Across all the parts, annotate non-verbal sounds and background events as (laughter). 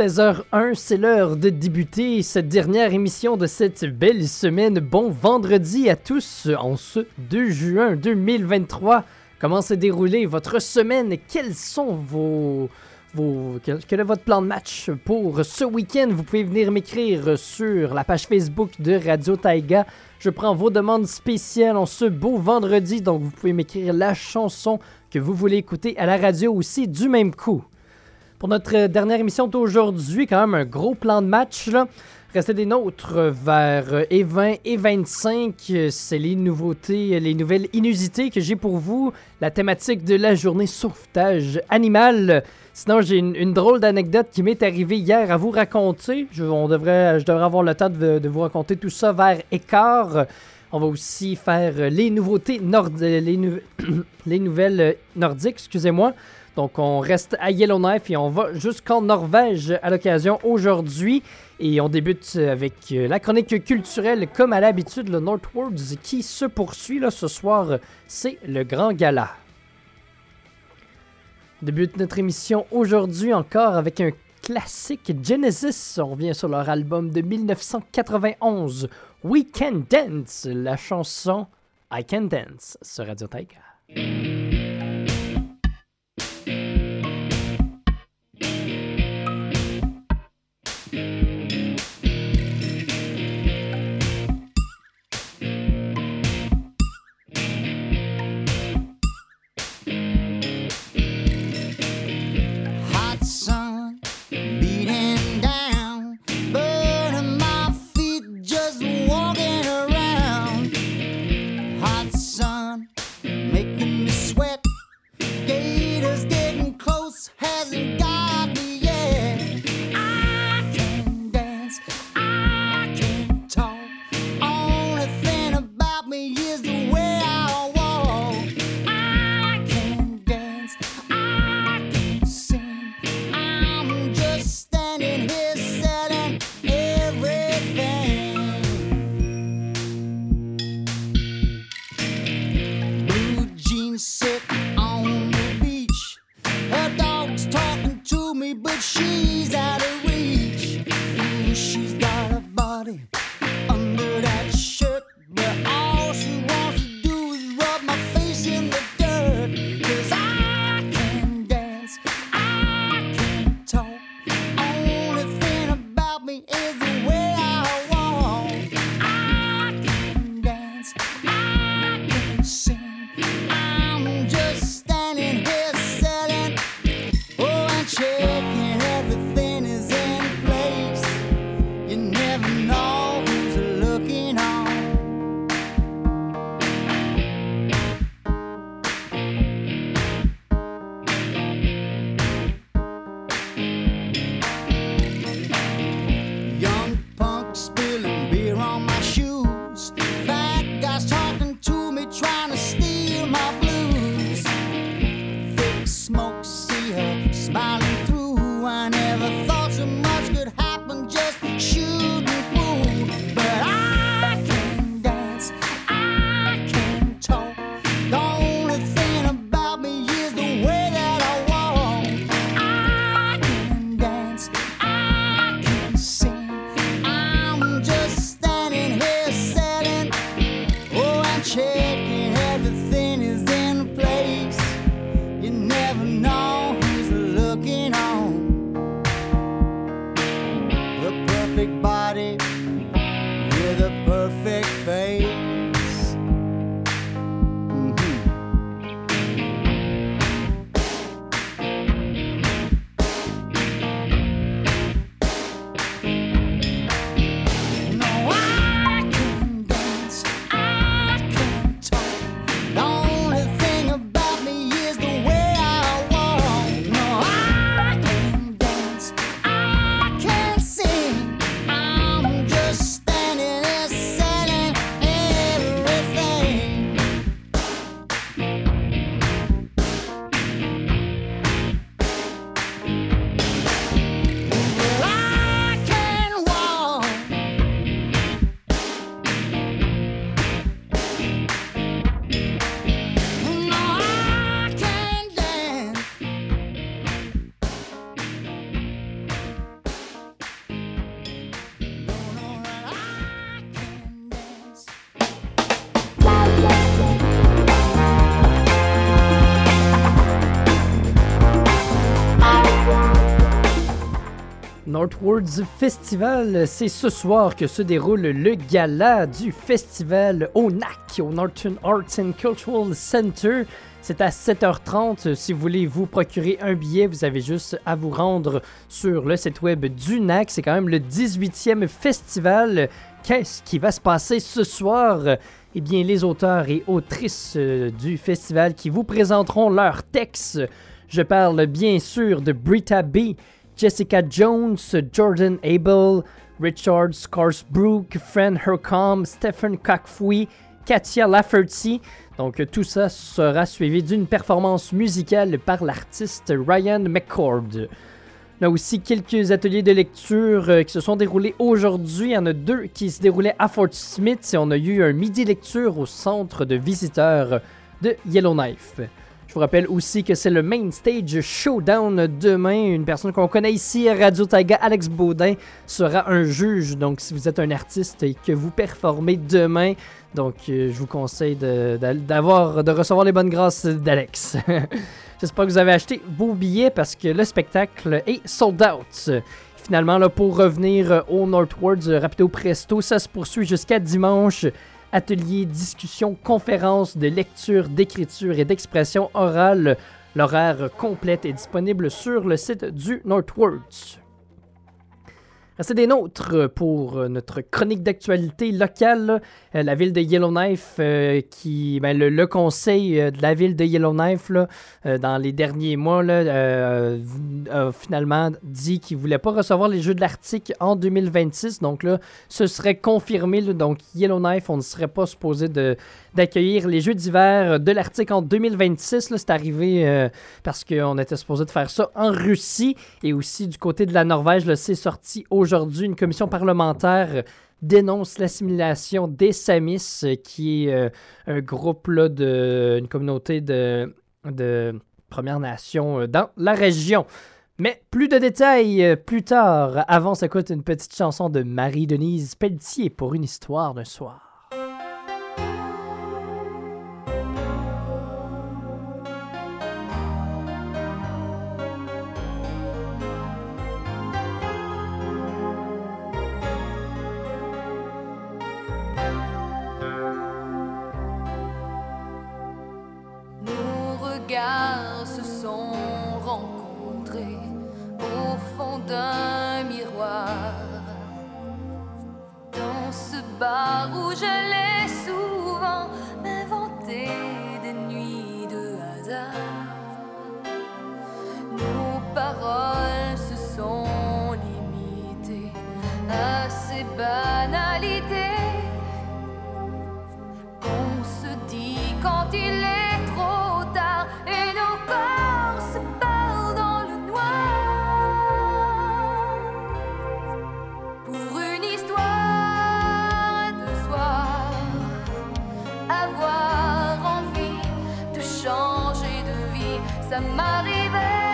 Il est 16h01, c'est l'heure de débuter cette dernière émission de cette belle semaine. Bon vendredi à tous en ce 2 juin 2023. Comment s'est déroulée votre semaine? Quels sont vos... vos quel est votre plan de match pour ce week-end? Vous pouvez venir m'écrire sur la page Facebook de Radio Taiga. Je prends vos demandes spéciales en ce beau vendredi, donc vous pouvez m'écrire la chanson que vous voulez écouter à la radio aussi du même coup. Pour notre dernière émission d'aujourd'hui, quand même un gros plan de match. Restez des nôtres vers E20 et 25. C'est les nouveautés, les nouvelles inusités que j'ai pour vous. La thématique de la journée sauvetage animal. Sinon, j'ai une, drôle d'anecdote qui m'est arrivée hier à vous raconter. Je, on devrait, devrais avoir le temps de, vous raconter tout ça vers écart. On va aussi faire les nouveautés nord (coughs) les nouvelles nordiques, excusez-moi. Donc, on reste à Yellowknife et on va jusqu'en Norvège à l'occasion aujourd'hui. Et on débute avec la chronique culturelle, comme à l'habitude, le Northwards qui se poursuit là, ce soir. C'est le grand gala. On débute notre émission aujourd'hui encore avec un classique Genesis. On revient sur leur album de 1991, We Can Dance, la chanson I Can Dance sur Radio Taiga. Northwards Festival, c'est ce soir que se déroule le gala du festival au NAC, au Northern Arts and Cultural Center. C'est à 7h30. Si vous voulez vous procurer un billet, vous avez juste à vous rendre sur le site web du NAC. C'est quand même le 18e festival. Qu'est-ce qui va se passer ce soir? Eh bien, les auteurs et autrices euh, du festival qui vous présenteront leurs textes. Je parle bien sûr de Brita B., Jessica Jones, Jordan Abel, Richard Scarsbrook, Fran Hercom, Stephen Cockfoy, Katia Lafferty. Donc tout ça sera suivi d'une performance musicale par l'artiste Ryan McCord. On a aussi quelques ateliers de lecture euh, qui se sont déroulés aujourd'hui. Il y en a deux qui se déroulaient à Fort Smith et on a eu un midi lecture au centre de visiteurs de Yellowknife. Je vous rappelle aussi que c'est le Main Stage Showdown demain. Une personne qu'on connaît ici Radio Taiga, Alex Baudin, sera un juge. Donc, si vous êtes un artiste et que vous performez demain, donc euh, je vous conseille de, recevoir les bonnes grâces d'Alex. (laughs) J'espère que vous avez acheté vos billets parce que le spectacle est sold out. Finalement, là, pour revenir au Northwards, rapido presto, ça se poursuit jusqu'à dimanche ateliers, discussions, conférences de lecture, d'écriture et d'expression orale. L'horaire complète est disponible sur le site du Northwards. C'est des nôtres pour notre chronique d'actualité locale. Euh, la ville de Yellowknife, euh, qui, ben, le, conseil euh, de la ville de Yellowknife, dans les derniers mois, a finalement dit qu'il ne voulait pas recevoir les Jeux de l'Arctique en 2026. Donc là, ce serait confirmé. donc Yellowknife, on ne serait pas supposé d'accueillir les Jeux d'hiver de l'Arctique en 2026. C'est arrivé parce qu'on était supposé de faire ça en Russie et aussi du côté de la Norvège. C'est sorti aujourd'hui une commission parlementaire dénonce l'assimilation des Samis, qui est euh, un groupe, là, de, une communauté de, de Premières Nations euh, dans la région. Mais plus de détails euh, plus tard. Avant, ça coûte une petite chanson de Marie-Denise Pelletier pour une histoire d'un soir. M'arrivait souvent avant.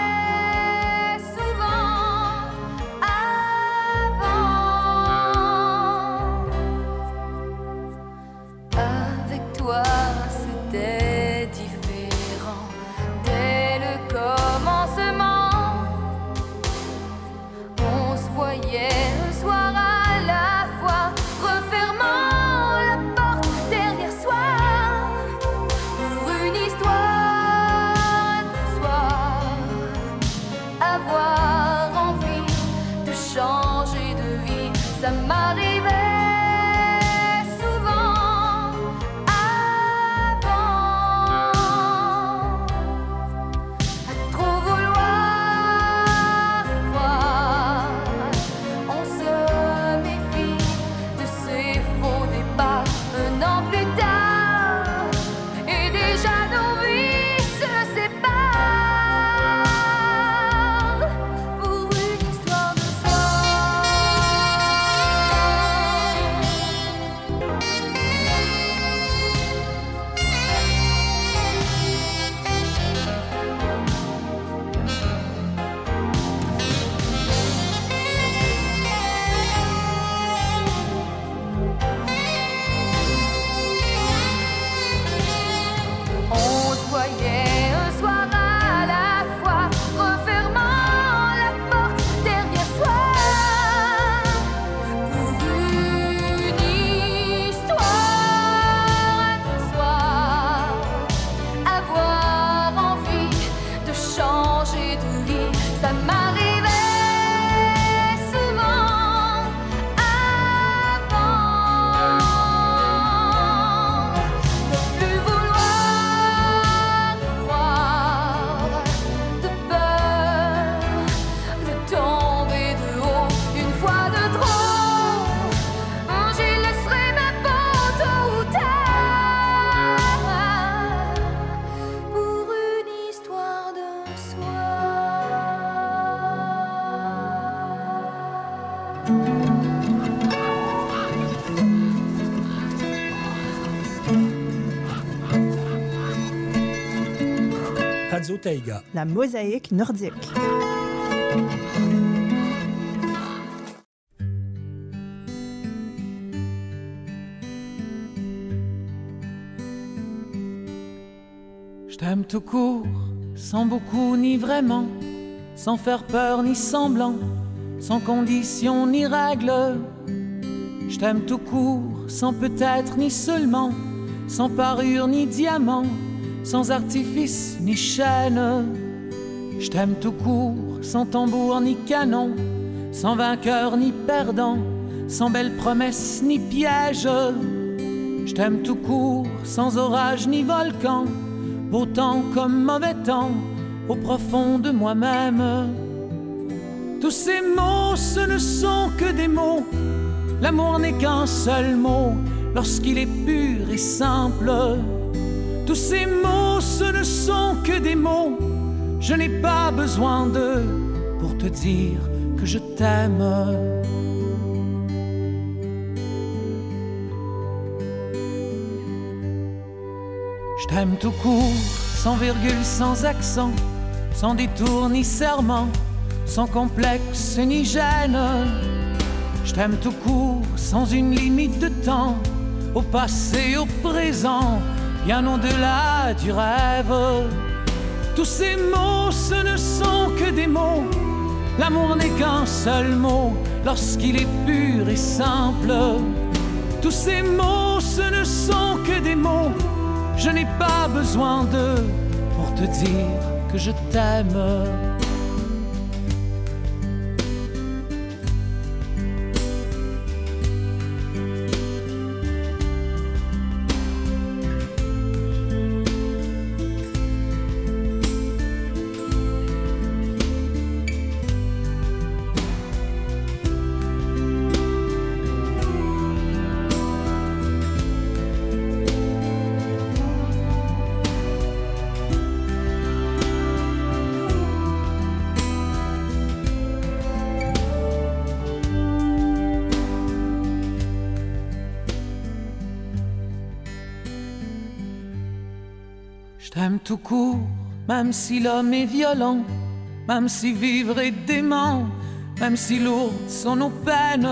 Taïga. La mosaïque nordique. Je t'aime tout court, sans beaucoup ni vraiment, sans faire peur ni semblant, sans condition ni règle. Je t'aime tout court, sans peut-être ni seulement, sans parure ni diamant, sans artifice ni chaîne. Je t'aime tout court, sans tambour ni canon, sans vainqueur ni perdant, sans belle promesse ni piège. Je t'aime tout court, sans orage ni volcan, beau temps comme mauvais temps, au profond de moi-même. Tous ces mots, ce ne sont que des mots. L'amour n'est qu'un seul mot lorsqu'il est pur et simple. Tous ces mots, ce ne sont que des mots. Je n'ai pas besoin d'eux pour te dire que je t'aime. Je t'aime tout court, sans virgule, sans accent, sans détour ni serment, sans complexe ni gêne. Je t'aime tout court, sans une limite de temps, au passé, au présent, bien au-delà du rêve. Tous ces mots, ce ne sont que des mots. L'amour n'est qu'un seul mot lorsqu'il est pur et simple. Tous ces mots, ce ne sont que des mots. Je n'ai pas besoin d'eux pour te dire que je t'aime. Même si l'homme est violent, même si vivre est dément, même si lourdes sont nos peines.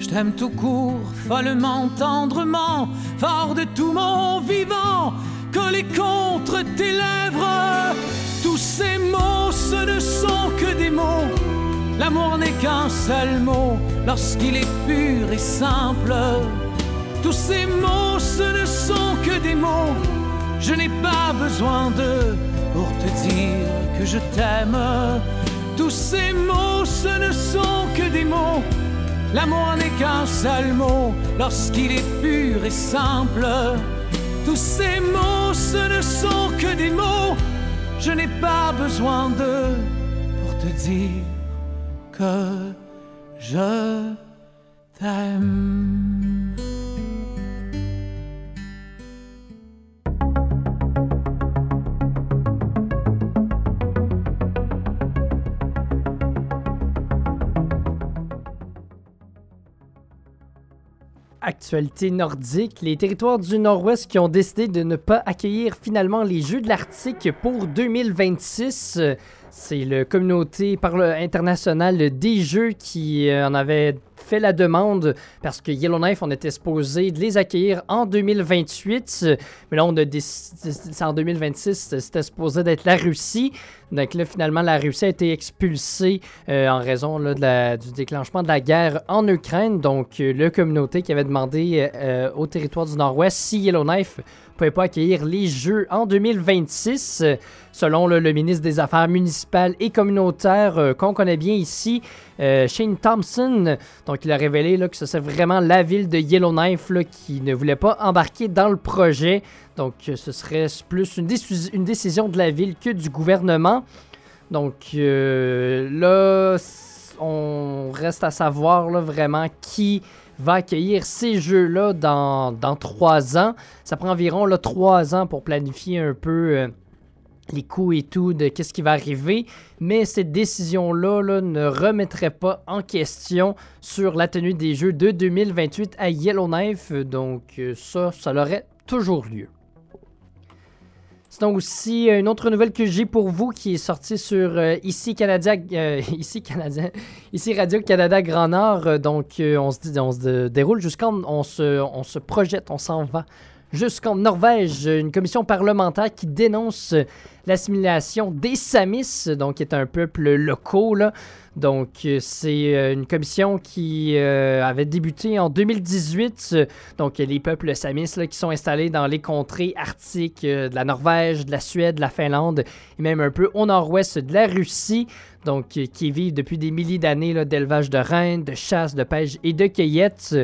Je t'aime tout court, follement, tendrement, fort de tout mon vivant, collé contre tes lèvres. Tous ces mots, ce ne sont que des mots. L'amour n'est qu'un seul mot lorsqu'il est pur et simple. Tous ces mots, ce ne sont que des mots. Je n'ai pas besoin d'eux pour te dire que je t'aime. Tous ces mots, ce ne sont que des mots. L'amour n'est qu'un seul mot lorsqu'il est pur et simple. Tous ces mots, ce ne sont que des mots. Je n'ai pas besoin d'eux pour te dire que je t'aime. Actualité nordique, les territoires du Nord-Ouest qui ont décidé de ne pas accueillir finalement les Jeux de l'Arctique pour 2026. C'est le communauté internationale des Jeux qui euh, en avait fait la demande parce que Yellowknife, on était supposé de les accueillir en 2028. euh, Mais là, on a décidé, en 2026, c'était supposé d'être la Russie. Donc là, finalement, la Russie a été expulsée euh, en raison la- du déclenchement de la guerre en Ukraine. Donc, euh, le communauté qui avait demandé au territoire du Nord-Ouest si Yellowknife pouvait pas accueillir les Jeux en 2026. euh, selon le ministre des Affaires municipales et communautaires euh, qu'on connaît bien ici, euh, Shane Thompson. Donc, il a révélé là, que ce serait vraiment la ville de Yellowknife qui ne voulait pas embarquer dans le projet. Donc, euh, ce serait plus une, déci- une décision de la ville que du gouvernement. Donc là, on reste à savoir vraiment qui va accueillir ces jeux-là dans, dans trois ans. Ça prend environ là, trois ans pour planifier un peu euh, les coûts et tout de qu'est-ce qui va arriver, mais cette décision-là là, ne remettrait pas en question sur la tenue des Jeux de 2028 à Yellowknife, donc euh, ça, ça aurait toujours lieu. Sinon aussi, une autre nouvelle que j'ai pour vous qui est sortie sur euh, ici Canada, euh, Canadien, (laughs) ici Radio Canada Grand Nord. Euh, donc euh, on se dit, on se déroule jusqu'en, on se, on se projette, on s'en va jusqu'en Norvège. Une commission parlementaire qui dénonce l'assimilation des Samis, donc qui est un peuple local. Donc euh, c'est euh, une commission qui euh, avait débuté en 2018. euh, Donc les peuples Samis qui sont installés dans les contrées arctiques de la Norvège, de la Suède, de la Finlande et même un peu au nord-ouest de la Russie. Donc qui vivent depuis des milliers d'années d'élevage de rennes, de chasse, de pêche et de cueillette.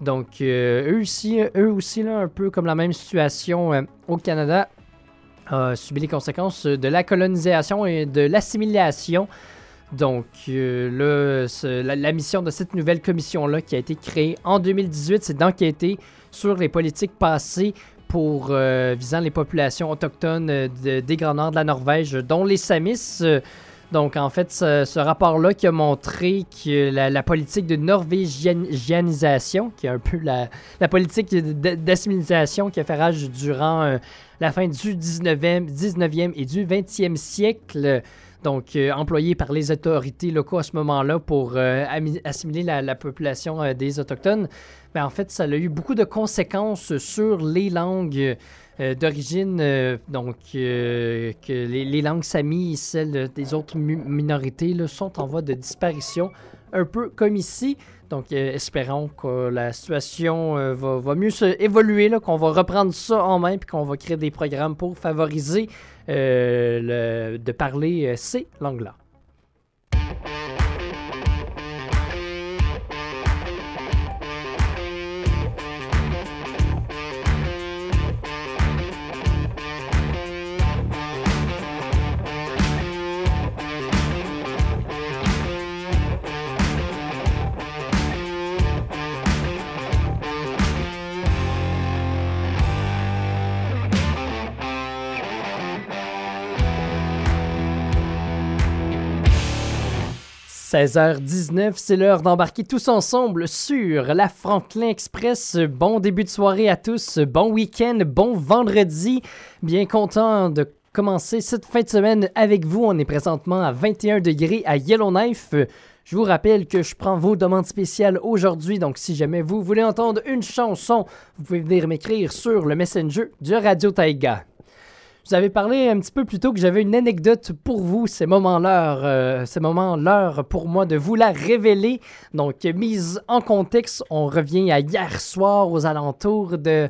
Donc eux aussi, eux aussi là, un peu comme la même situation au Canada, a subi les conséquences de la colonisation et de l'assimilation. Donc euh, la, mission de cette nouvelle commission-là qui a été créée en 2018, c'est d'enquêter sur les politiques passées pour euh, visant les populations autochtones euh, de- des Grands Nord de la Norvège, dont les Samis. Euh, donc en fait, ce, rapport-là qui a montré que la, politique de norvégianisation, qui est un peu la, politique d'assimilation qui a fait rage durant euh, la fin du 19e, 19e et du 20e siècle, donc euh, employée par les autorités locaux à ce moment-là pour euh, assimiler la, la population des Autochtones, ben, en fait, ça a eu beaucoup de conséquences sur les langues euh, d'origine, euh, donc euh, que les, langues samis et celles des autres minorités sont en voie de disparition, un peu comme ici. Donc, espérons que la situation va, va mieux se évoluer, qu'on va reprendre ça en main, puis qu'on va créer des programmes pour favoriser le- de parler ces langues-là. « 16h19, c'est l'heure d'embarquer tous ensemble sur la Franklin Express. Bon début de soirée à tous, bon week-end, bon vendredi. Bien content de commencer cette fin de semaine avec vous. On est présentement à 21 degrés à Yellowknife. Je vous rappelle que je prends vos demandes spéciales aujourd'hui, donc si jamais vous voulez entendre une chanson, vous pouvez venir m'écrire sur le Messenger du Radio Taiga. Vous avais parlé un petit peu plus tôt que j'avais une anecdote pour vous. C'est moment l'heure, euh, moment pour moi de vous la révéler. Donc, mise en contexte, on revient à hier soir aux alentours de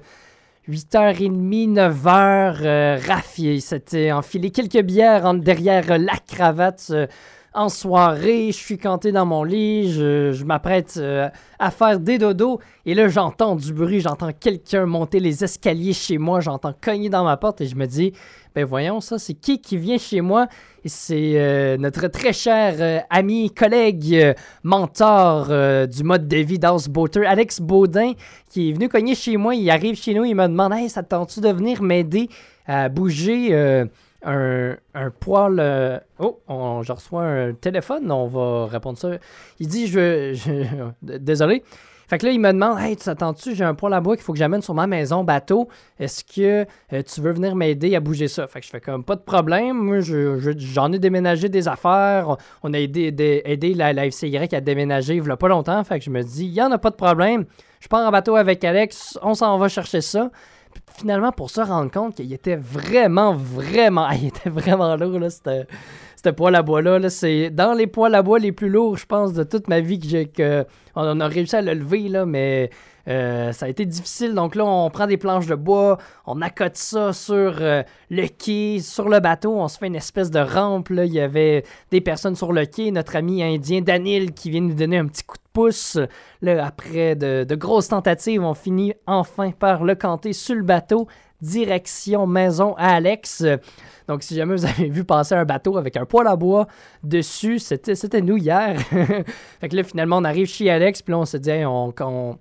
8h30, 9h. Euh, il s'était enfilé quelques bières en- derrière la cravate. euh, en soirée, je suis canté dans mon lit, je, m'apprête euh, à faire des dodos. Et là j'entends du bruit, j'entends quelqu'un monter les escaliers chez moi, j'entends cogner dans ma porte et je me dis, ben voyons ça, c'est qui qui vient chez moi? C'est euh, notre très cher euh, ami, collègue, mentor du mode de vie d'Houseboater, Alex Baudin, qui est venu cogner chez moi, il arrive chez nous, il me demande, hey, ça te tente-tu de venir m'aider à bouger un, un poil. euh, Oh, on- je reçois un téléphone, on va répondre ça. Il dit je, (laughs) je- Désolé. Fait que là, il me demande Hey, tu t'attends-tu, j'ai un poêle à bois qu'il faut que j'amène sur ma maison bateau. Est-ce que euh, tu veux venir m'aider à bouger ça? Fait que je fais comme pas de problème. Moi, je- j'en ai déménagé des affaires. On a aidé, aidé, la, la FCY à déménager il y a pas longtemps. Fait que je me dis Il y en a pas de problème. Je pars en bateau avec Alex, on s'en va chercher ça. Finalement, pour se rendre compte qu'il était vraiment, vraiment, (laughs) il était vraiment lourd, là, c'était ce poêle à bois-là. là. c'est dans les poêles à bois les plus lourds, je pense, de toute ma vie que j'ai on a réussi à le lever, là, mais euh, ça a été difficile. Donc là, on prend des planches de bois, on accote ça sur euh, le quai, sur le bateau, on se fait une espèce de rampe. Il y avait des personnes sur le quai, notre ami indien Danil qui vient nous donner un petit coup de pouce. Là, après de grosses tentatives, on finit enfin par le canter sur le bateau, direction maison à Alex. Donc, si jamais vous avez vu passer un bateau avec un poêle à bois dessus, c'était, c'était nous hier. (laughs) fait que là, finalement, on arrive chez Alex, puis là, on se dit, on, on,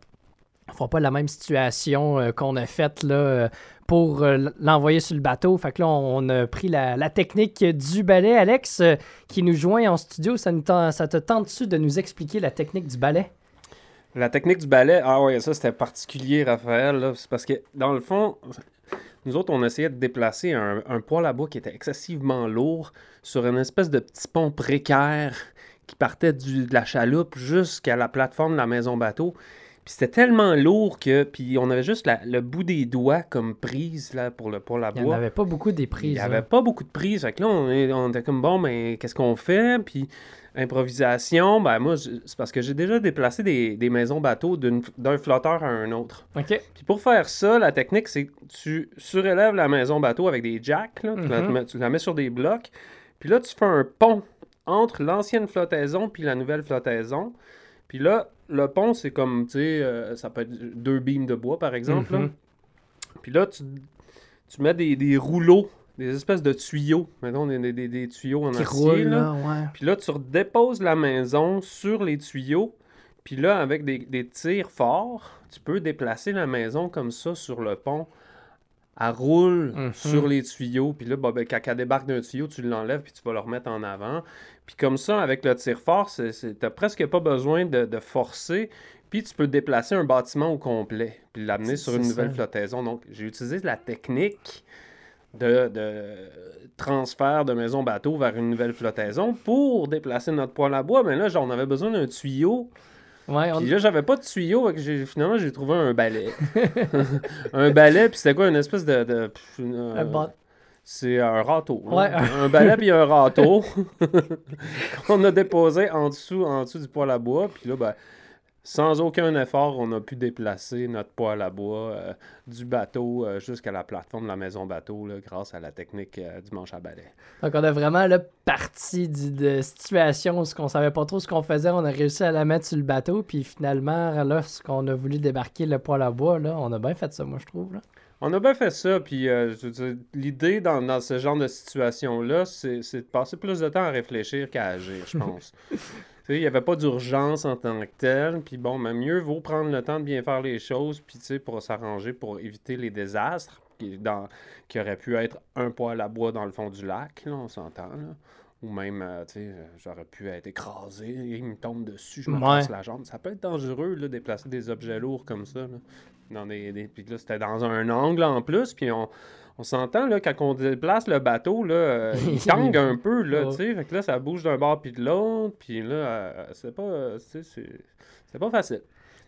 on fera pas la même situation euh, qu'on a faite là, euh, pour euh, l'envoyer sur le bateau. Fait que là, on, a pris la, technique du balai. Alex, qui nous joint en studio, ça, nous ça te tente-tu de nous expliquer la technique du balai? La technique du balai, ah ouais, ça c'était particulier, Raphaël. là. C'est parce que, dans le fond, nous autres, on essayait de déplacer un, un poêle à bois qui était excessivement lourd sur une espèce de petit pont précaire qui partait de la chaloupe jusqu'à la plateforme de la maison bateau. Puis c'était tellement lourd que, puis on avait juste la- le bout des doigts comme prise là, pour le poêle à Il n'y avait pas beaucoup des Il prises. n'y hein. avait pas beaucoup de prises. Fait que là, on, on était comme bon, mais qu'est-ce qu'on fait? Puis improvisation, ben moi, c'est parce que j'ai déjà déplacé des, des maisons bateaux d'un flotteur à un autre. OK. Puis pour faire ça, la technique, c'est que tu surélèves la maison bateau avec des jacks. là. tu, la, Mhm. tu la mets sur des blocs. Puis là, tu fais un pont entre l'ancienne flottaison puis la nouvelle flottaison. Puis là, le pont, c'est comme, tu sais, euh, ça peut être deux beams de bois, par exemple. là. Mhm. Puis là, tu, tu mets des, des rouleaux, des espèces de tuyaux. Mettons, des, des- des- tuyaux en Qui acier. roule, là. ouais. Puis là, tu redéposes la maison sur les tuyaux. Puis là, avec des, des tirs forts, tu peux déplacer la maison comme ça sur le pont. Elle roule Mhm. sur les tuyaux. Puis là, bah, ben, quand elle débarque d'un tuyau, tu l'enlèves puis tu vas le remettre en avant. Puis comme ça, avec le tir fort, t'as presque pas besoin de, de forcer. Puis tu peux déplacer un bâtiment au complet. Puis l'amener sur une nouvelle ça. flottaison. Donc, j'ai utilisé la technique de, de transfert de maison bateau vers une nouvelle flottaison pour déplacer notre poêle à bois. Mais là, genre, on avait besoin d'un tuyau. Ouais, on- Puis là, j'avais pas de tuyau. j'ai- finalement, j'ai trouvé un balai. (laughs) (laughs) un balai, puis c'était quoi Une espèce de. un c'est un râteau. hein. Un balai puis un râteau (laughs) qu'on a déposé en dessous, en dessous du poêle à bois. Puis là, ben, sans aucun effort, on a pu déplacer notre poêle à bois euh, du bateau euh, jusqu'à la plateforme de la maison bateau là, grâce à la technique euh, du manche à balai. Donc, on a vraiment là, parti du- de situation où on savait pas trop ce qu'on faisait. On a réussi à la mettre sur le bateau. Puis finalement, lorsqu'on a voulu débarquer le poêle à bois, là, on a bien fait ça, moi, je trouve. Là. On a bien fait ça, puis euh, l'idée dans, dans ce genre de situation-là, c'est de passer plus de temps à réfléchir qu'à agir, je pense. (laughs) Il n'y avait pas d'urgence en tant que telle, puis bon, mais mieux vaut prendre le temps de bien faire les choses, puis tu sais, pour s'arranger, pour éviter les désastres, qui, dans, qui auraient pu être un poêle à bois dans le fond du lac, là, on s'entend, là. Ou même, euh, tu sais, euh, j'aurais pu être écrasé, il me tombe dessus, je me Ouais. la jambe. Ça peut être dangereux, là, déplacer des objets lourds comme ça, là. Dans des, des- Puis là, c'était dans un angle en plus, puis on, on s'entend, là, quand on déplace le bateau, là, euh, il (laughs) tangue un peu, là, Ouais. tu sais. Fait que là, ça bouge d'un bord puis de l'autre, puis là, euh, c'est pas, euh. C'est pas facile.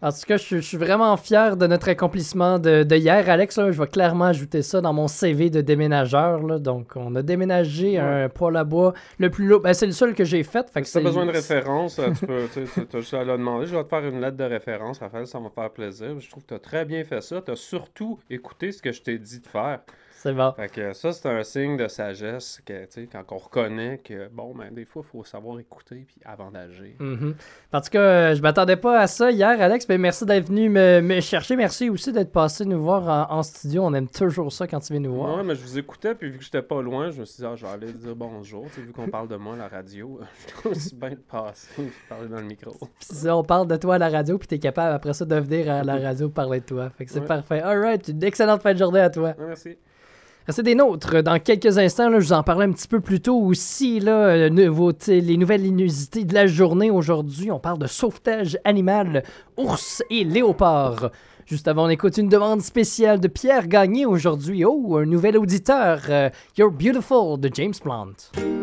En tout cas, je, suis- je suis vraiment fier de notre accomplissement de, de hier, Alex. là. je vais clairement ajouter ça dans mon CV de déménageur. là. Donc, on a déménagé un poêle à bois le plus lourd. Ben, c'est le seul que j'ai fait. Fait que Si t'as c'est- besoin de référence, euh, tu peux, (laughs) tu tu as juste à le demander. Je vais te faire une lettre de référence, Raphaël, ça va me faire plaisir. Je trouve que tu as très bien fait ça. Tu as surtout écouté ce que je t'ai dit de faire. C'est bon. Fait que ça, c'est un signe de sagesse que, quand on reconnaît que, bon, ben, des fois, il faut savoir écouter puis avant d'agir. Mhm. En tout cas, euh, je m'attendais pas à ça hier, Alex. Ben, merci d'être venu me, me chercher. Merci aussi d'être passé nous voir en, en studio. On aime toujours ça quand tu viens nous voir. Ouais, mais je vous écoutais, puis vu que j'étais pas loin, je me suis dit, ah, je vais aller dire bonjour. Tu sais, vu qu'on parle de moi à la radio, (laughs) je trouve aussi bien de passer de parler dans le micro. (laughs) Ça, on parle de toi à la radio, puis t'es capable après ça de venir à la (laughs) radio parler de toi. Fait que c'est Ouais. parfait. Alright, une excellente fin de journée à toi. Merci. Restez des nôtres. Dans quelques instants, je vous en parlais un petit peu plus tôt aussi, les nouvelles inusités de la journée aujourd'hui. On parle de sauvetage animal, ours et léopard. Juste avant, on écoute une demande spéciale de Pierre Gagné aujourd'hui. Oh, un nouvel auditeur, euh, You're Beautiful de James Plant.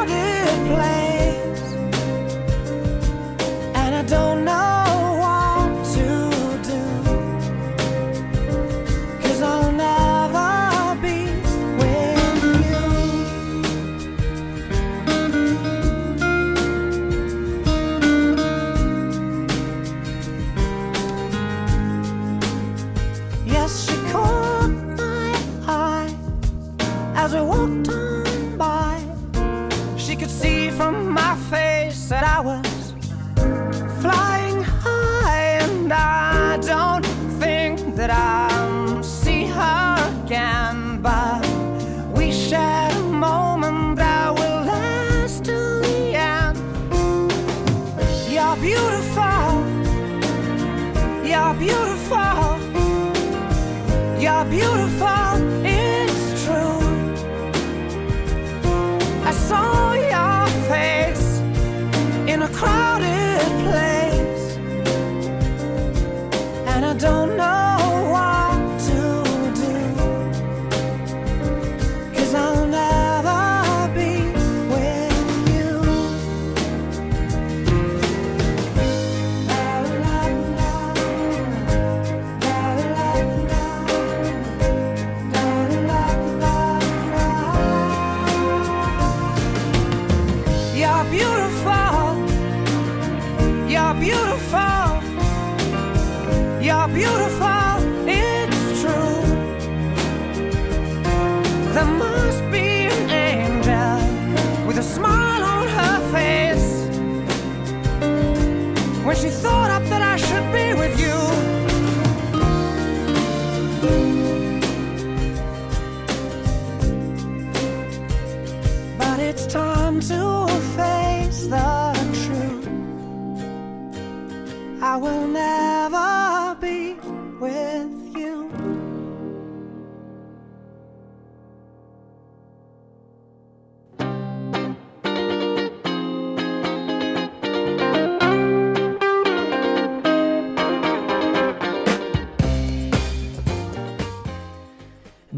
don't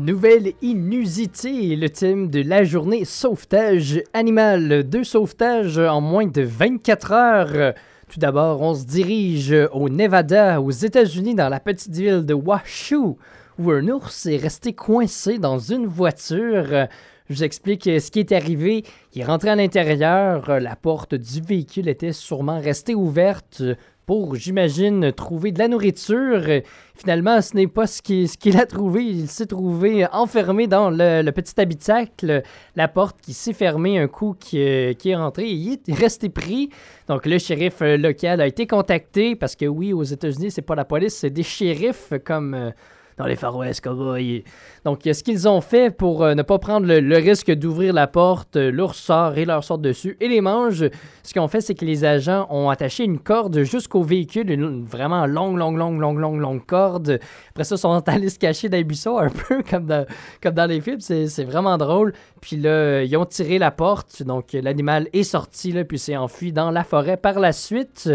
Nouvelle inusitée, le thème de la journée sauvetage animal. Deux sauvetages en moins de 24 heures. Tout d'abord, on se dirige au Nevada, aux États-Unis, dans la petite ville de Washoe, où un ours est resté coincé dans une voiture. Je vous explique ce qui est arrivé. Il est rentré à l'intérieur. La porte du véhicule était sûrement restée ouverte pour, j'imagine, trouver de la nourriture. Finalement, ce n'est pas ce qu'il a trouvé. Il s'est trouvé enfermé dans le, petit habitacle. La porte qui s'est fermée un coup qui, euh, est rentré. Il est resté pris. Donc, le shérif euh, local a été contacté parce que, oui, aux États-Unis, c'est pas la police, c'est des shérifs comme. Dans les Far West Cowboys. Donc, ce qu'ils ont fait pour euh, ne pas prendre le, risque d'ouvrir la porte, euh, l'ours sort et leur sort dessus et les mange. Ce qu'ils ont fait, c'est que les agents ont attaché une corde jusqu'au véhicule, une, vraiment longue, longue, longue, longue, longue, longue corde. Après ça, ils sont (laughs) allés se cacher dans les buissons, un peu (laughs) comme dans, comme dans les films. C'est vraiment drôle. Puis là, ils ont tiré la porte. Donc, l'animal est sorti, là, puis s'est enfui dans la forêt par la suite.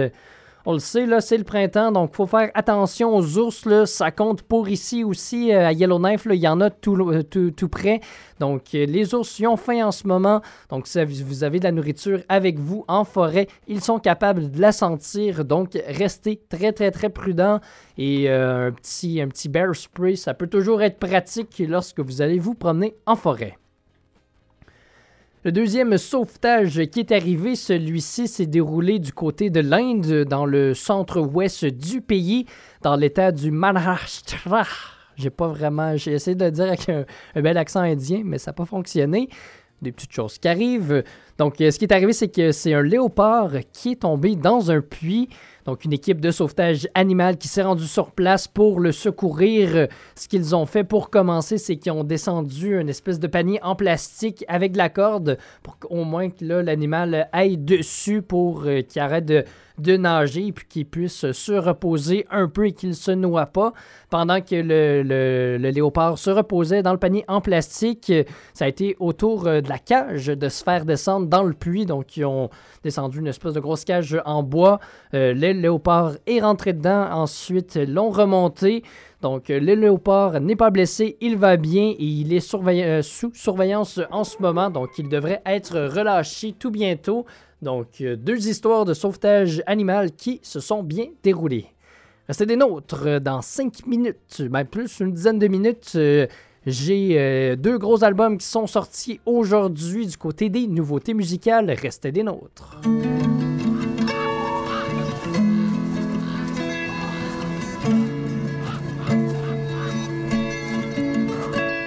Euh, On le sait, là, c'est le printemps, donc faut faire attention aux ours. Là, ça compte pour ici aussi, euh, à Yellowknife, il y en a tout, tout près. Donc, euh, les ours, ils ont faim en ce moment. Donc, si vous avez de la nourriture avec vous en forêt, ils sont capables de la sentir. Donc, restez très, très, très prudent. Et euh, un, petit, un petit bear spray, ça peut toujours être pratique lorsque vous allez vous promener en forêt. Le deuxième sauvetage qui est arrivé, celui-ci s'est déroulé du côté de l'Inde, dans le centre-ouest du pays, dans l'état du Maharashtra. J'ai pas vraiment. J'ai essayé de le dire avec un, bel accent indien, mais ça n'a pas fonctionné. Des petites choses qui arrivent. Donc, euh, ce qui est arrivé, c'est que c'est un léopard qui est tombé dans un puits. Donc, une équipe de sauvetage animal qui s'est rendue sur place pour le secourir. Ce qu'ils ont fait pour commencer, c'est qu'ils ont descendu une espèce de panier en plastique avec de la corde pour qu'au moins que l'animal aille dessus pour euh, qu'il arrête de, de nager puis qu'il puisse se reposer un peu et qu'il ne se noie pas. Pendant que le, le- le léopard se reposait dans le panier en plastique, ça a été autour euh, de la cage de se faire descendre dans le puits. Donc, ils ont descendu une espèce de grosse cage en bois. Euh, le léopard est rentré dedans. Ensuite, l'ont remonté. Donc, euh, le léopard n'est pas blessé, il va bien et il est sous surveillance en ce moment. Donc, il devrait être relâché tout bientôt. Donc, euh, deux histoires de sauvetage animal qui se sont bien déroulées. Restez des nôtres euh, dans 5 minutes, même plus, une dizaine de minutes. euh, J'ai euh, deux gros albums qui sont sortis aujourd'hui du côté des nouveautés musicales. Restez des nôtres.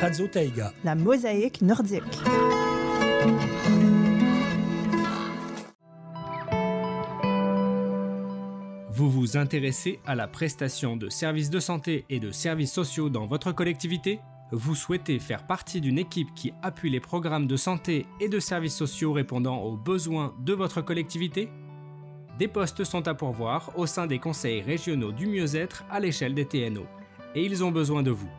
Radio Taïga. La mosaïque nordique. Vous vous intéressez à la prestation de services de santé et de services sociaux dans votre collectivité? Vous souhaitez faire partie d'une équipe qui appuie les programmes de santé et de services sociaux répondant aux besoins de votre collectivité? Des postes sont à pourvoir au sein des conseils régionaux du mieux-être à l'échelle des TNO, et ils ont besoin de vous.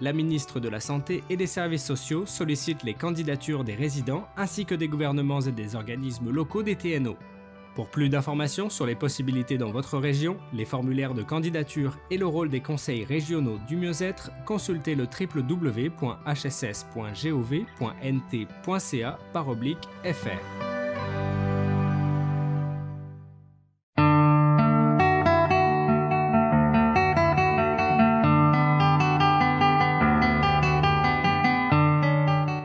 La ministre de la Santé et des Services sociaux sollicite les candidatures des résidents ainsi que des gouvernements et des organismes locaux des TNO. Pour plus d'informations sur les possibilités dans votre région, les formulaires de candidature et le rôle des conseils régionaux du mieux-être, consultez le www.hss.gov.nt.ca par oblique FR.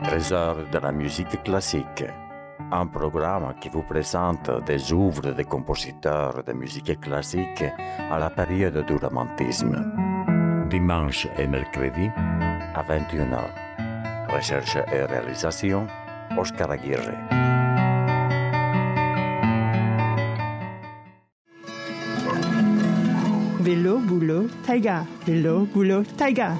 Trésor de la musique classique. Un programme qui vous présente des œuvres des compositeurs de musique classique à la période du romantisme. Dimanche et mercredi à 21h. Recherche et réalisation, Oscar Aguirre. Vélo, boulot, taïga. Vélo, boulot, taïga.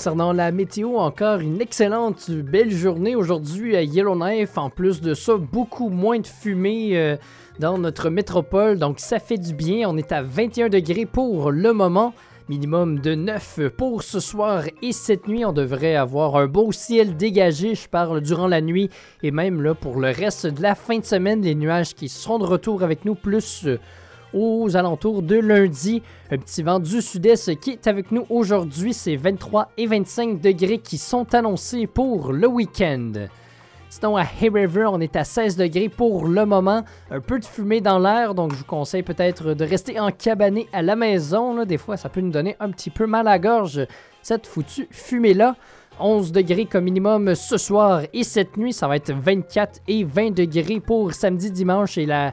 Concernant la météo, encore une excellente belle journée aujourd'hui à Yellowknife. En plus de ça, beaucoup moins de fumée euh, dans notre métropole, donc ça fait du bien. On est à 21 degrés pour le moment. Minimum de 9 pour ce soir et cette nuit. On devrait avoir un beau ciel dégagé, je parle durant la nuit et même là pour le reste de la fin de semaine. Les nuages qui seront de retour avec nous plus euh, aux alentours de lundi. Un petit vent du sud-est qui est avec nous aujourd'hui. C'est 23 et 25 degrés qui sont annoncés pour le week-end. Sinon, à Hay River, on est à 16 degrés pour le moment. Un peu de fumée dans l'air, donc je vous conseille peut-être de rester en cabané à la maison. là. Des fois, ça peut nous donner un petit peu mal à gorge, cette foutue fumée-là. 11 degrés comme minimum ce soir et cette nuit, ça va être 24 et 20 degrés pour samedi, dimanche et la,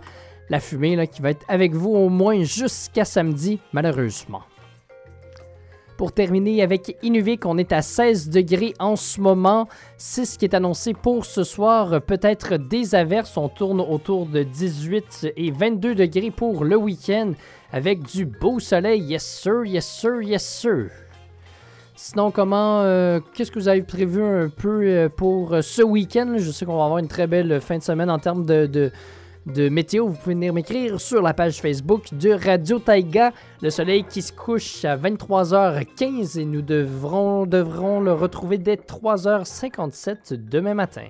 la fumée qui va être avec vous au moins jusqu'à samedi, malheureusement. Pour terminer avec Inuvik, on est à 16 degrés en ce moment. C'est ce qui est annoncé pour ce soir. Peut-être des averses. On tourne autour de 18 et 22 degrés pour le week-end avec du beau soleil. Yes sir, yes sir, yes sir. Sinon, comment, euh, qu'est-ce que vous avez prévu un peu euh, pour ce week-end? Je sais qu'on va avoir une très belle fin de semaine en termes de, de météo. Vous pouvez venir m'écrire sur la page Facebook de Radio Taïga. Le soleil qui se couche à 23h15 et nous devrons, devrons le retrouver dès 3h57 demain matin.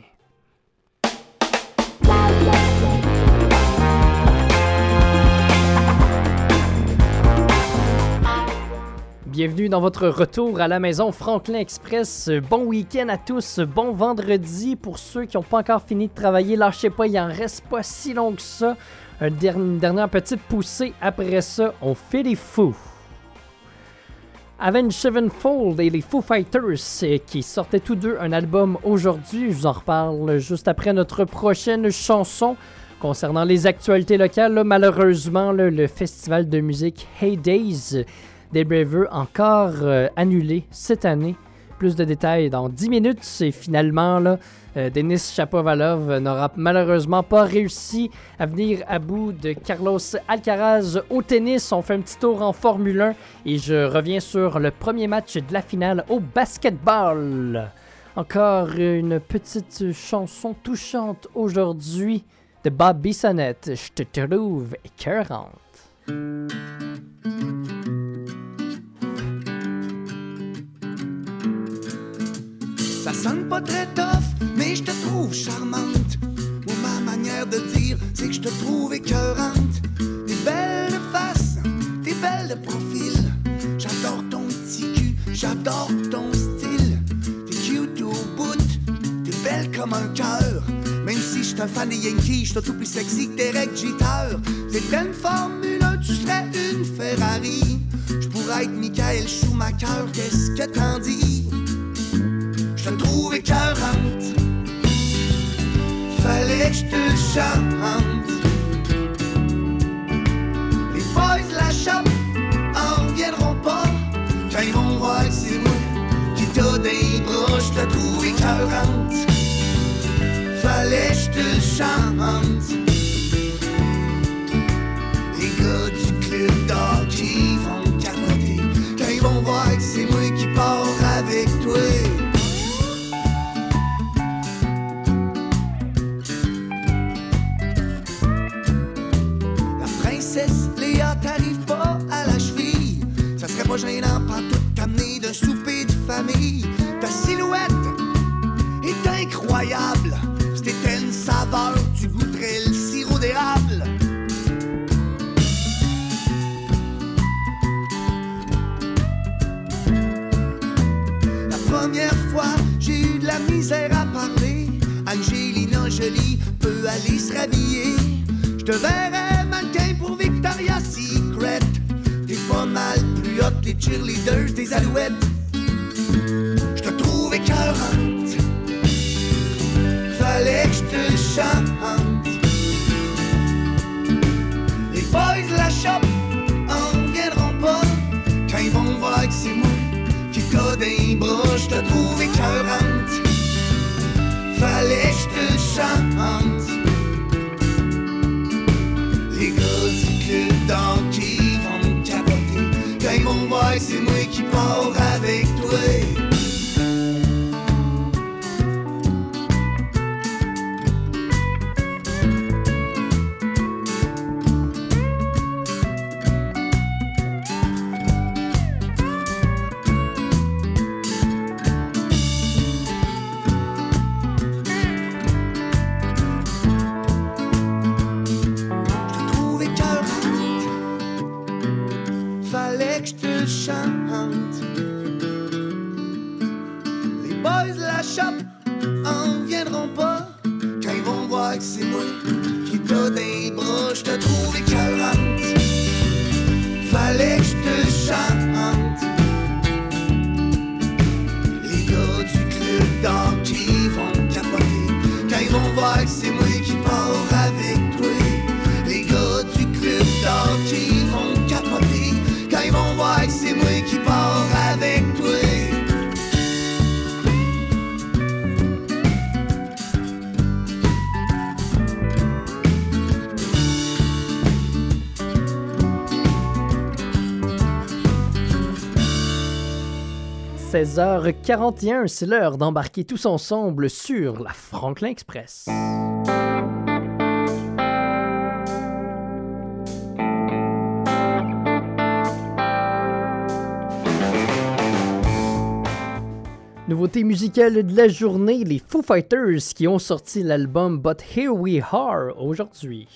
Bienvenue dans votre retour à la maison Franklin Express. Bon week-end à tous, bon vendredi. Pour ceux qui n'ont pas encore fini de travailler, lâchez pas, il en reste pas si long que ça. Une dernière petite poussée, après ça, on fait les fous. Avenged Sevenfold et les Foo Fighters euh, qui sortaient tous deux un album aujourd'hui. Je vous en reparle juste après notre prochaine chanson. Concernant les actualités locales, malheureusement, le festival de musique Hey Days des Bravers encore euh, annulé cette année. Plus de détails dans 10 minutes. C'est finalement là, euh, Denis Chapovalov n'aura malheureusement pas réussi à venir à bout de Carlos Alcaraz au tennis. On fait un petit tour en Formule 1 et je reviens sur le premier match de la finale au basketball. Encore une petite chanson touchante aujourd'hui de Bob Bissonnette. Je te trouve écœurante. Ça sonne pas très tough, mais je te trouve charmante. Ou ma manière de dire, c'est que je te trouve écœurante. T'es belle de face, t'es belle de profil. J'adore ton petit cul, j'adore ton style. T'es cute au bout, t'es belle comme un cœur. Même si je un fan des Yankees, je tout plus sexy que Derek Jeter. T'es une Formule 1, tu serais une Ferrari. Je pourrais être Michael Schumacher, qu'est-ce que t'en dis? Je trouve écœurante. Fallait que je te le chante. Les boys la chope en reviendront pas. Quand ils vont voir que c'est moi qui t'a des bras, je te trouve écœurante. Fallait que je te le chante. Les gars du club d'or qui vont capoter. Quand ils vont voir que c'est moi t'étais une saveur, tu goûterais le sirop d'érable. La première fois, j'ai eu de la misère à parler. Angelina Jolie peut aller se rhabiller. Je te verrais mannequin pour Victoria's Secret. T'es pas mal plus que les cheerleaders des alouettes. Je te trouve écœurante. Fallait que je te chante. Les boys de la shop en reviendront pas. Quand ils vont voir que c'est moi qui t'a des bras, je te trouve écœurante. Fallait que je te chante. Les gars du club qui vont me capoter. Quand ils vont voir que c'est moi qui pars avec toi. 16h41, c'est l'heure d'embarquer tous ensemble sur la Franklin Express. Nouveauté musicale de la journée, les Foo Fighters qui ont sorti l'album But Here We Are aujourd'hui.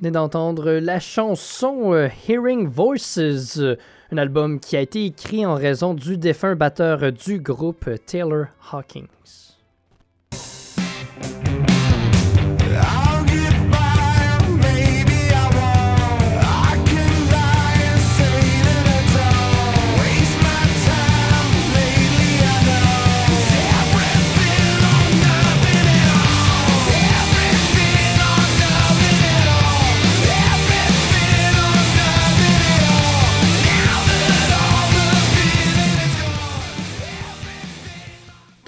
D'entendre la chanson euh, Hearing Voices, euh, un album qui a été écrit en raison du défunt batteur du groupe Taylor Hawkins.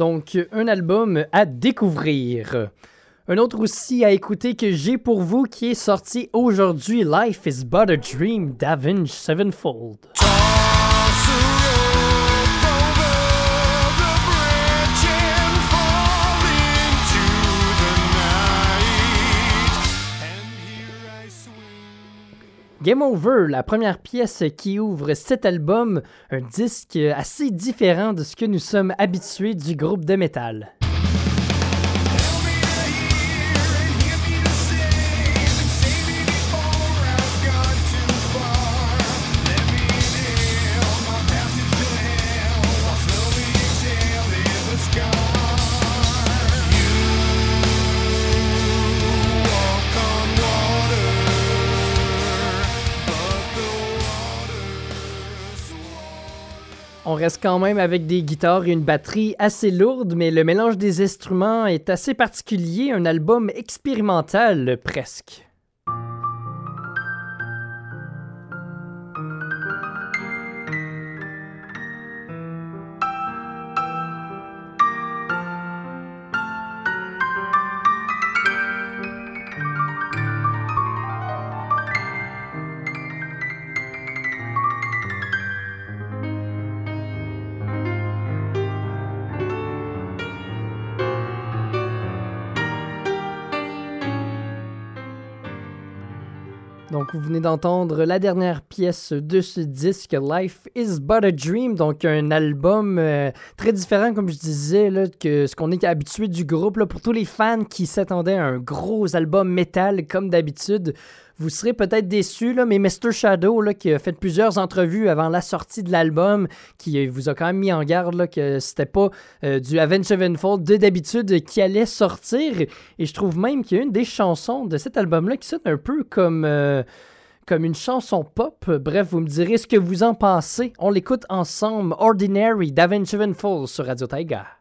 Donc, un album à découvrir. Un autre aussi à écouter que j'ai pour vous qui est sorti aujourd'hui, Life is but a Dream d'Avenged Sevenfold. Game Over, la première pièce qui ouvre cet album, un disque assez différent de ce que nous sommes habitués du groupe de métal. On reste quand même avec des guitares et une batterie assez lourde, mais le mélange des instruments est assez particulier, un album expérimental presque. Vous venez d'entendre la dernière pièce de ce disque, Life is But a Dream. Donc, un album euh, très différent, comme je disais, que ce qu'on est habitué du groupe. Pour tous les fans qui s'attendaient à un gros album métal, comme d'habitude, vous serez peut-être déçus, là, mais Mr. Shadow, qui a fait plusieurs entrevues avant la sortie de l'album, qui vous a quand même mis en garde là, que c'était pas euh, du Avenged Sevenfold de d'habitude qui allait sortir. Et je trouve même qu'il y a une des chansons de cet album-là qui sonne un peu comme, euh, une chanson pop. Bref, vous me direz ce que vous en pensez. On l'écoute ensemble. Ordinary d'Avenged Sevenfold sur Radio Taiga.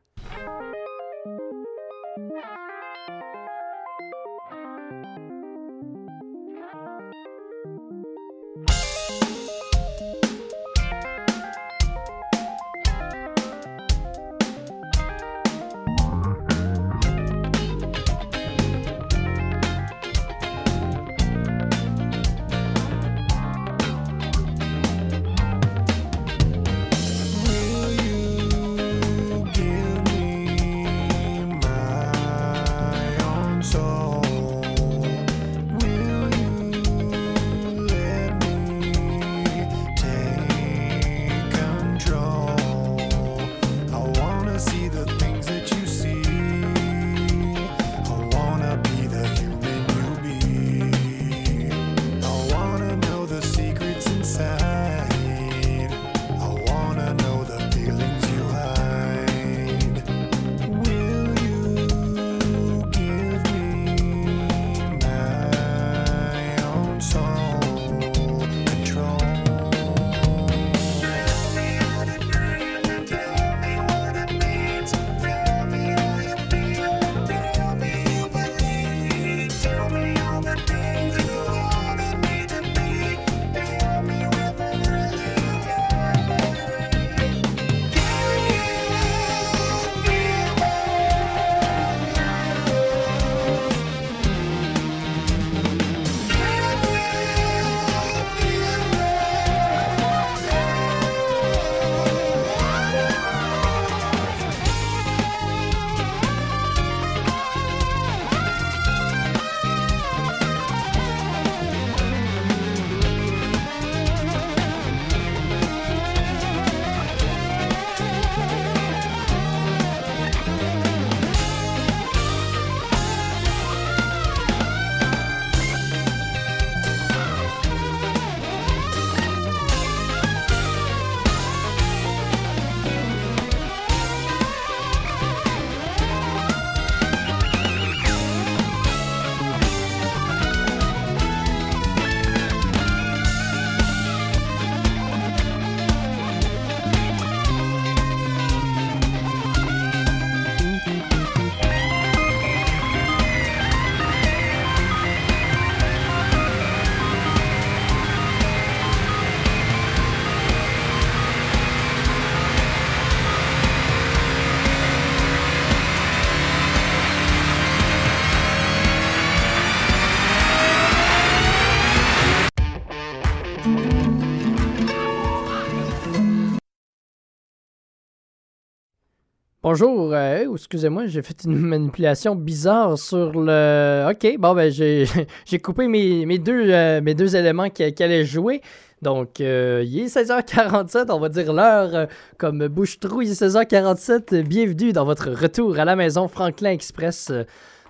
Bonjour, euh, oh, excusez-moi, j'ai fait une (laughs) manipulation bizarre sur le. Ok, bon, ben, (laughs) j'ai coupé mes, mes deux, euh, mes deux éléments qui, qui allaient jouer. Donc, euh, il est 16h47, on va dire l'heure euh, comme bouche-trou, il est 16h47. Bienvenue dans votre retour à la maison Franklin Express.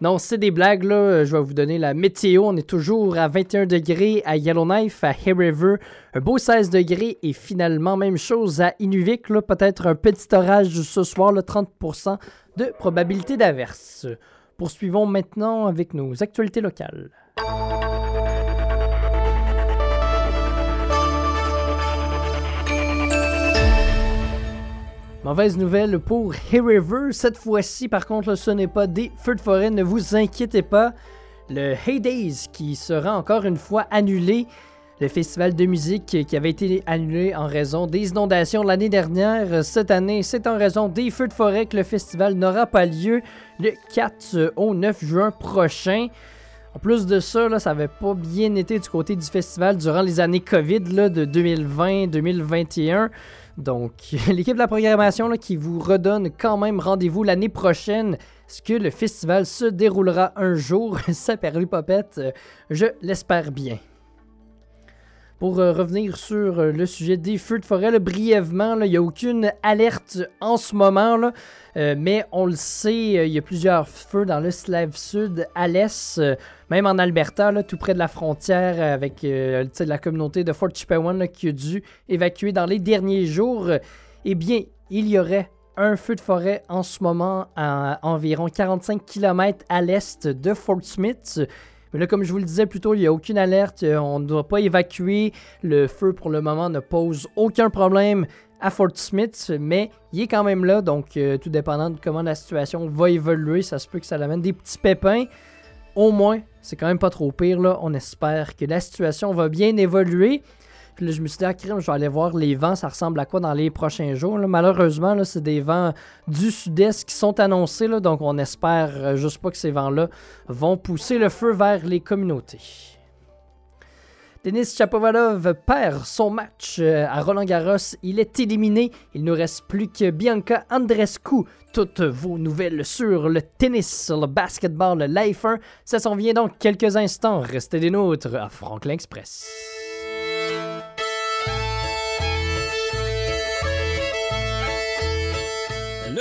Non, c'est des blagues, là. Je vais vous donner la météo. On est toujours à 21 degrés à Yellowknife, à Hay River, un beau 16 degrés. Et finalement, même chose à Inuvik, là. Peut-être un petit orage ce soir, là, 30% de probabilité d'averse. Poursuivons maintenant avec nos actualités locales. Mauvaise nouvelle pour Hay River. Cette fois-ci, par contre, ce n'est pas des feux de forêt. Ne vous inquiétez pas. Le Hay Days qui sera encore une fois annulé. Le festival de musique qui avait été annulé en raison des inondations l'année dernière. Cette année, c'est en raison des feux de forêt que le festival n'aura pas lieu le 4 au 9 juin prochain. En plus de ça, là, ça n'avait pas bien été du côté du festival durant les années COVID là, de 2020-2021. Donc, (laughs) l'équipe de la programmation qui vous redonne quand même rendez-vous l'année prochaine, ce que le festival se déroulera un jour, (laughs) ça perlu popette, euh, je l'espère bien. Pour euh, revenir sur euh, le sujet des feux de forêt, brièvement, il n'y a aucune alerte en ce moment, euh, mais on le sait, il y a plusieurs feux dans le Slave Sud, à l'est, même en Alberta, tout près de la frontière avec la communauté de Fort Chipewyan là, qui a dû évacuer dans les derniers jours. Eh bien, il y aurait un feu de forêt en ce moment à environ 45 km à l'est de Fort Smith. Mais là, comme je vous le disais plus tôt, il n'y a aucune alerte, euh, on ne doit pas évacuer. Le feu, pour le moment, ne pose aucun problème à Fort Smith, mais il est quand même là, donc euh, tout dépendant de comment la situation va évoluer, ça se peut que ça amène des petits pépins. Au moins, c'est quand même pas trop pire, là. On espère que la situation va bien évoluer. Je me suis dit, ah, crème, je vais aller voir les vents, ça ressemble à quoi dans les prochains jours. Malheureusement, c'est des vents du sud-est qui sont annoncés, donc on espère euh, juste pas que ces vents-là vont pousser le feu vers les communautés. Denis Chapovalov perd son match euh, à Roland Garros. Il est éliminé. Il ne reste plus que Bianca Andrescu. Toutes vos nouvelles sur le tennis, le basketball, le life 1. Ça s'en vient dans quelques instants. Restez des nôtres à Franklin Express.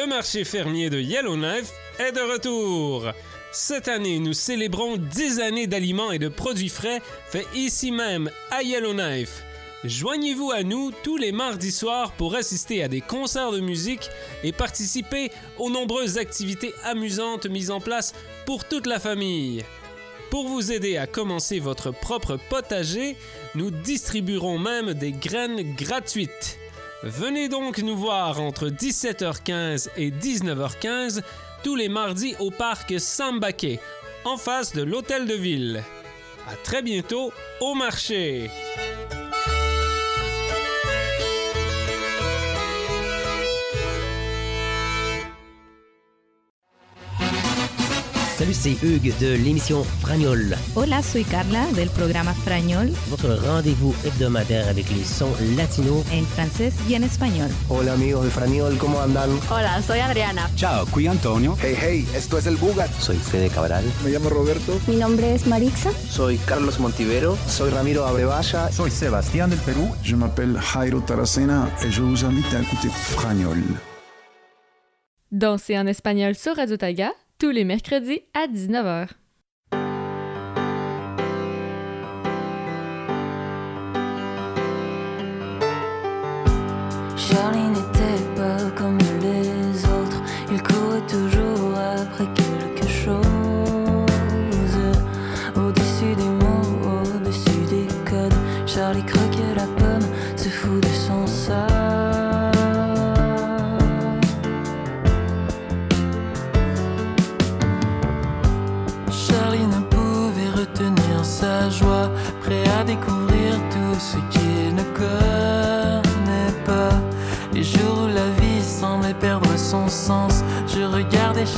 Marché fermier de Yellowknife est de retour. Cette année, nous célébrons 10 années d'aliments et de produits frais faits ici même à Yellowknife. Joignez-vous à nous tous les mardis soirs pour assister à des concerts de musique et participer aux nombreuses activités amusantes mises en place pour toute la famille. Pour vous aider à commencer votre propre potager, nous distribuerons même des graines gratuites. Venez donc nous voir entre 17h15 et 19h15 tous les mardis au parc Sambake, en face de l'hôtel de ville. À très bientôt au marché. Salut, c'est Hugues de l'émission Fragnol. Hola, soy Carla del programa Frañol Votre rendez-vous hebdomadaire avec les sons latinos. en francés y en español. Hola amigos de Franiol, ¿cómo andan? Hola, soy Adriana. Ciao, qui Antonio. Hey, hey, esto es el Bugat. Soy Fede Cabral. Me llamo Roberto. Mi nombre es Marixa. Soy Carlos Montivero. Soy Ramiro Abrevaya. Soy Sébastien del Perú. Je m'appelle Jairo Taracena et je vous invite à écouter Fragnol. Danser en espagnol sur Radio Taga tous les mercredis à 19h. Charlie n'était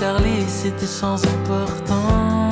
Charlie, c'était sans importance.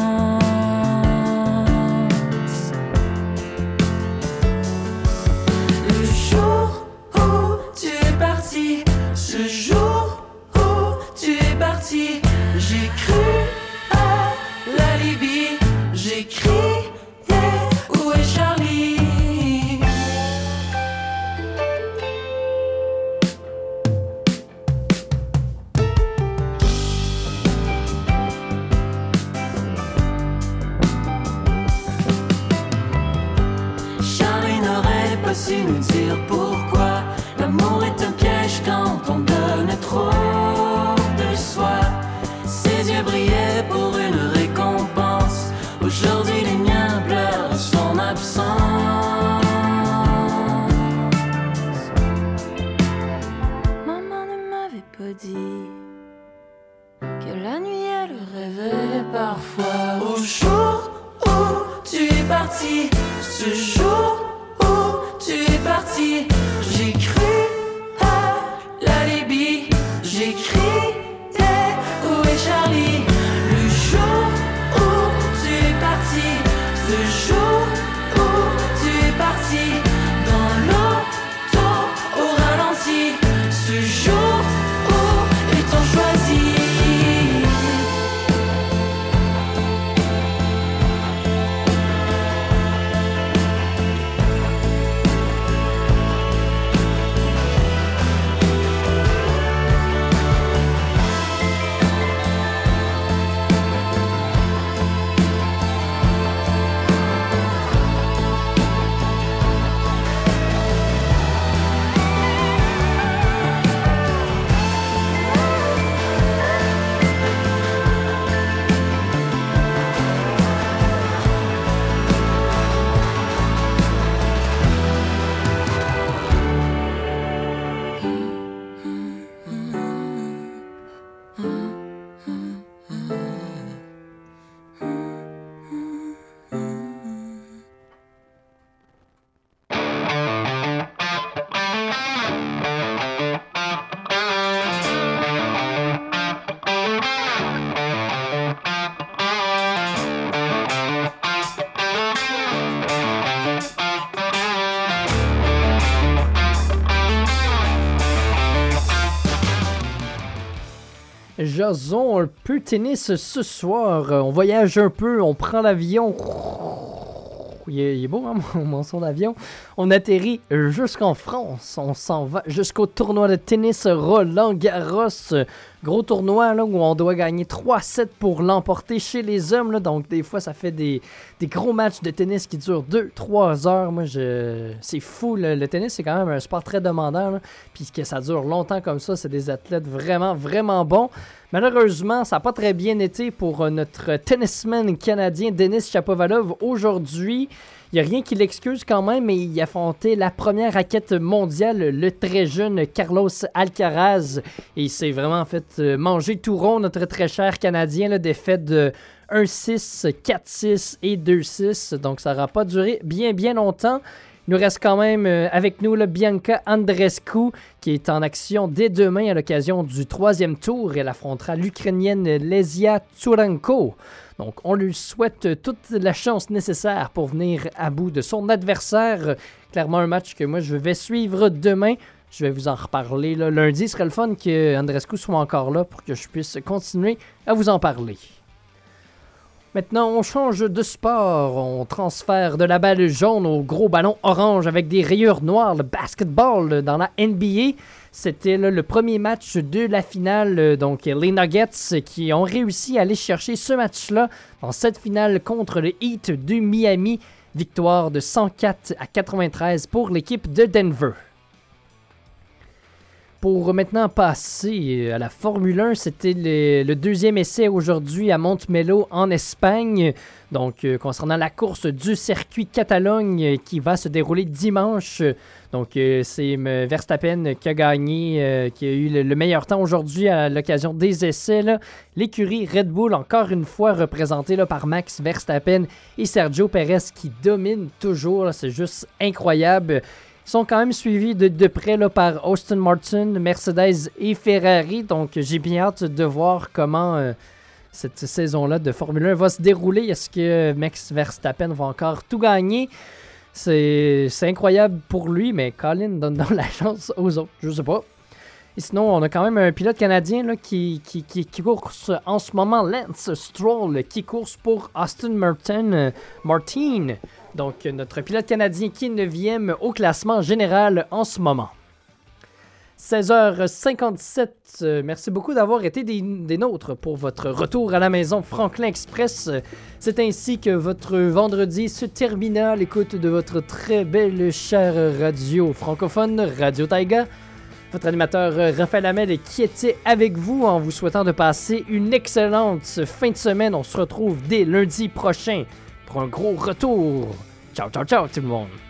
Jason, un peu tennis ce soir. Euh, On voyage un peu, on prend l'avion. Il est, il est beau, hein, mon, son d'avion. On atterrit jusqu'en France. On s'en va jusqu'au tournoi de tennis Roland Garros. Gros tournoi là, où on doit gagner 3-7 pour l'emporter chez les hommes. là. Donc, des fois, ça fait des, gros matchs de tennis qui durent 2-3 heures. Moi, je... c'est fou. Le tennis, c'est quand même un sport très demandant. là. Puis que ça dure longtemps comme ça, c'est des athlètes vraiment, vraiment bons. Malheureusement, ça n'a pas très bien été pour notre tennisman canadien Denis Chapovalov aujourd'hui. Il n'y a rien qui l'excuse quand même, mais il affrontait la première raquette mondiale, le très jeune Carlos Alcaraz. Et il s'est vraiment fait euh, manger tout rond, notre très cher Canadien, là, défaite de 1-6, 4-6 et 2-6. Donc ça n'aura pas duré bien, bien longtemps. Il nous reste quand même euh, avec nous là, Bianca Andrescu qui est en action dès demain à l'occasion du troisième tour. Elle affrontera l'Ukrainienne Lesia Tsurenko. Donc on lui souhaite toute la chance nécessaire pour venir à bout de son adversaire. Clairement un match que moi je vais suivre demain. Je vais vous en reparler là. lundi. Ce serait le fun que Andrescu soit encore là pour que je puisse continuer à vous en parler. Maintenant, on change de sport. On transfère de la balle jaune au gros ballon orange avec des rayures noires, le basketball dans la NBA. C'était le premier match de la finale. euh, Donc, les Nuggets euh, qui ont réussi à aller chercher ce match-là dans cette finale contre le Heat de Miami. Victoire de 104 à 93 pour l'équipe de Denver. Pour maintenant passer à la Formule 1, c'était le, deuxième essai aujourd'hui à Montmelo en Espagne. Donc, euh, concernant la course du circuit Catalogne euh, qui va se dérouler dimanche. Donc, euh, c'est euh, Verstappen qui a gagné, euh, qui a eu le, le meilleur temps aujourd'hui à l'occasion des essais. L'écurie Red Bull, encore une fois représentée par Max Verstappen et Sergio Perez qui dominent toujours. C'est juste incroyable. Sont quand même suivis de, près là, par Austin Martin, Mercedes et Ferrari. Donc, j'ai bien hâte de voir comment euh, cette saison-là de Formule 1 va se dérouler. Est-ce que Max Verstappen va encore tout gagner? C'est incroyable pour lui, mais Colin donne donc la chance aux autres. Je sais pas. Et sinon, on a quand même un pilote canadien qui, qui, qui, qui course en ce moment, Lance Stroll, qui course pour Austin Martin, euh, Martin. Donc, notre pilote canadien qui est 9e au classement général en ce moment. 16h57, euh, merci beaucoup d'avoir été des, nôtres pour votre retour à la maison Franklin Express. C'est ainsi que votre vendredi se termina à l'écoute de votre très belle chère radio francophone, Radio Taiga. Votre animateur euh, Raphaël Hamel qui était avec vous en vous souhaitant de passer une excellente fin de semaine. On se retrouve dès lundi prochain pour un gros retour. 找找，找我真。